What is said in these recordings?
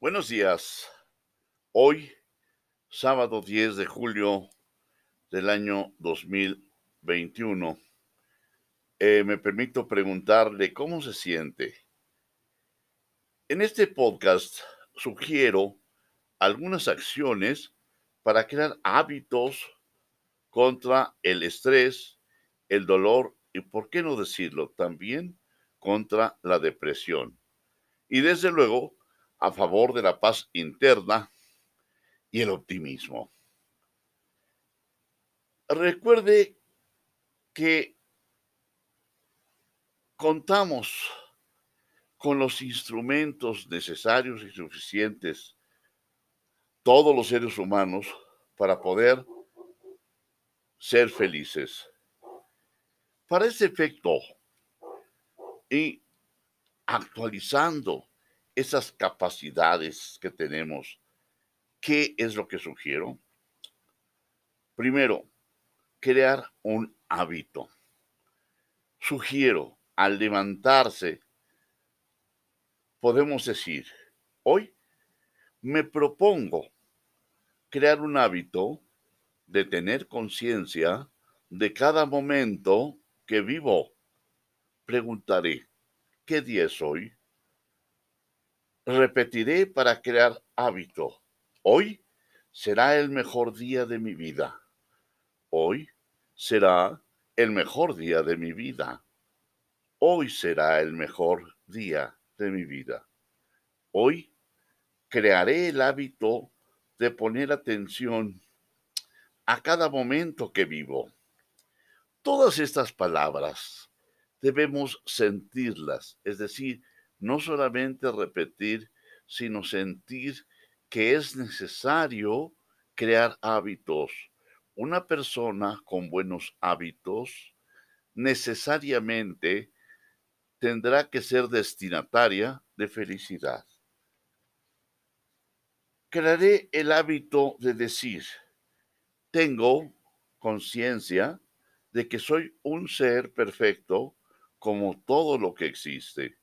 Buenos días. Hoy, sábado 10 de julio del año 2021, eh, me permito preguntarle cómo se siente. En este podcast sugiero algunas acciones para crear hábitos contra el estrés, el dolor y, por qué no decirlo, también contra la depresión. Y desde luego, a favor de la paz interna y el optimismo. Recuerde que contamos con los instrumentos necesarios y suficientes, todos los seres humanos, para poder ser felices. Para ese efecto, y actualizando esas capacidades que tenemos, ¿qué es lo que sugiero? Primero, crear un hábito. Sugiero, al levantarse, podemos decir, hoy me propongo crear un hábito de tener conciencia de cada momento que vivo. Preguntaré, ¿qué día es hoy? Repetiré para crear hábito. Hoy será el mejor día de mi vida. Hoy será el mejor día de mi vida. Hoy será el mejor día de mi vida. Hoy crearé el hábito de poner atención a cada momento que vivo. Todas estas palabras debemos sentirlas, es decir, no solamente repetir, sino sentir que es necesario crear hábitos. Una persona con buenos hábitos necesariamente tendrá que ser destinataria de felicidad. Crearé el hábito de decir, tengo conciencia de que soy un ser perfecto como todo lo que existe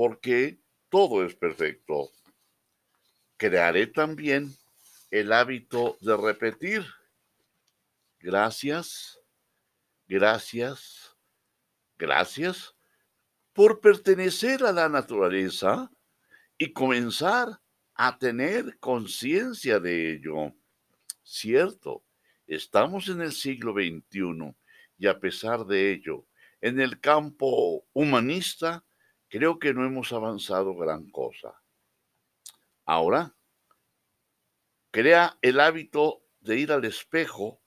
porque todo es perfecto. Crearé también el hábito de repetir. Gracias, gracias, gracias por pertenecer a la naturaleza y comenzar a tener conciencia de ello. Cierto, estamos en el siglo XXI y a pesar de ello, en el campo humanista creo que no hemos avanzado gran cosa. Ahora, crea el hábito de ir al espejo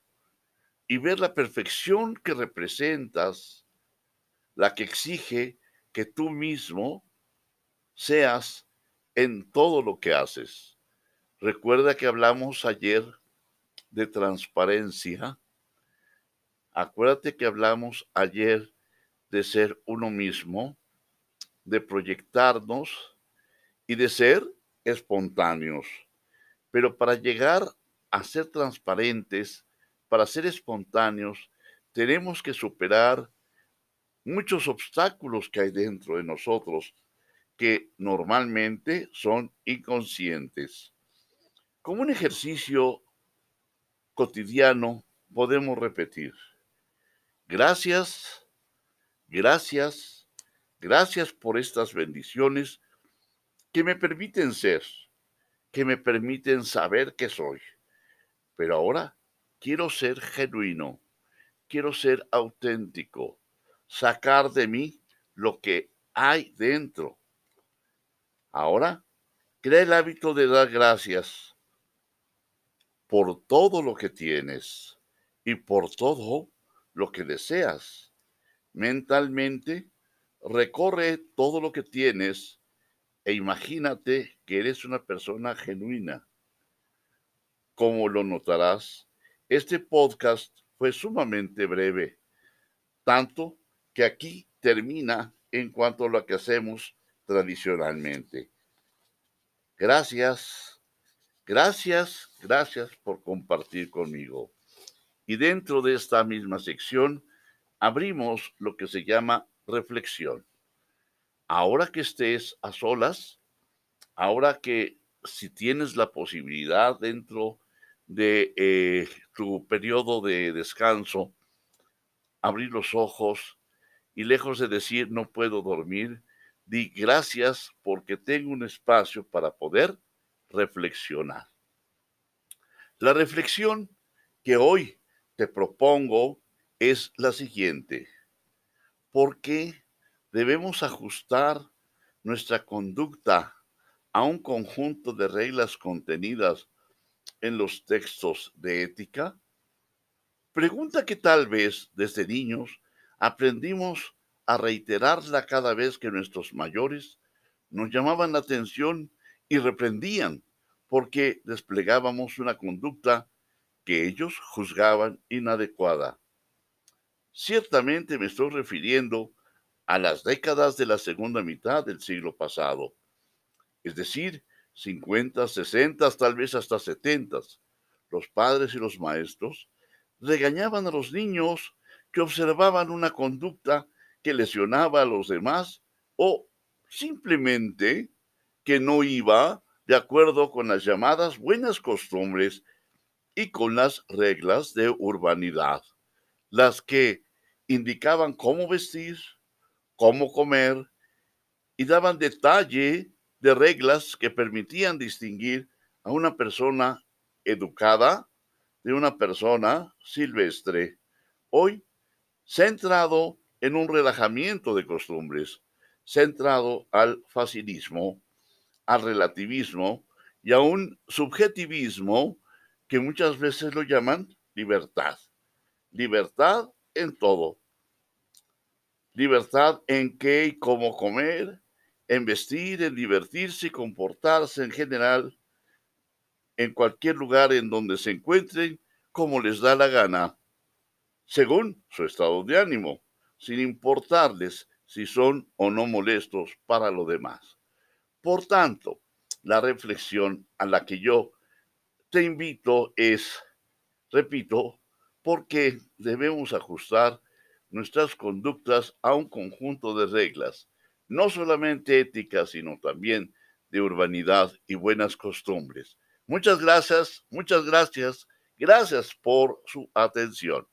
y ver la perfección que representas, la que exige que tú mismo seas en todo lo que haces. Recuerda que hablamos ayer de transparencia. Acuérdate que hablamos ayer de ser uno mismo de proyectarnos y de ser espontáneos. Pero para llegar a ser transparentes, para ser espontáneos, tenemos que superar muchos obstáculos que hay dentro de nosotros que normalmente son inconscientes. Como un ejercicio cotidiano podemos repetir, gracias, gracias, Gracias por estas bendiciones que me permiten ser, que me permiten saber que soy. Pero ahora quiero ser genuino, quiero ser auténtico, sacar de mí lo que hay dentro. Ahora, crea el hábito de dar gracias por todo lo que tienes y por todo lo que deseas. Mentalmente, recorre todo lo que tienes e imagínate que eres una persona genuina. Como lo notarás, este podcast fue sumamente breve, tanto que aquí termina en cuanto a lo que hacemos tradicionalmente. Gracias, gracias, gracias por compartir conmigo. Y dentro de esta misma sección abrimos lo que se llama reflexión. Ahora que estés a solas, ahora que si tienes la posibilidad dentro de eh, tu periodo de descanso, abrir los ojos y lejos de decir no puedo dormir, di gracias porque tengo un espacio para poder reflexionar. La reflexión que hoy te propongo es la siguiente. ¿Por qué debemos ajustar nuestra conducta a un conjunto de reglas contenidas en los textos de ética? Pregunta que tal vez desde niños aprendimos a reiterarla cada vez que nuestros mayores nos llamaban la atención y reprendían porque desplegábamos una conducta que ellos juzgaban inadecuada. Ciertamente me estoy refiriendo a las décadas de la segunda mitad del siglo pasado, es decir, 50, 60, tal vez hasta 70. Los padres y los maestros regañaban a los niños que observaban una conducta que lesionaba a los demás o simplemente que no iba de acuerdo con las llamadas buenas costumbres y con las reglas de urbanidad, las que indicaban cómo vestir, cómo comer y daban detalle de reglas que permitían distinguir a una persona educada de una persona silvestre. Hoy, centrado en un relajamiento de costumbres, centrado al facilismo, al relativismo y a un subjetivismo que muchas veces lo llaman libertad. Libertad en todo. Libertad en qué y cómo comer, en vestir, en divertirse y comportarse en general, en cualquier lugar en donde se encuentren, como les da la gana, según su estado de ánimo, sin importarles si son o no molestos para lo demás. Por tanto, la reflexión a la que yo te invito es, repito, porque debemos ajustar nuestras conductas a un conjunto de reglas, no solamente éticas, sino también de urbanidad y buenas costumbres. Muchas gracias, muchas gracias, gracias por su atención.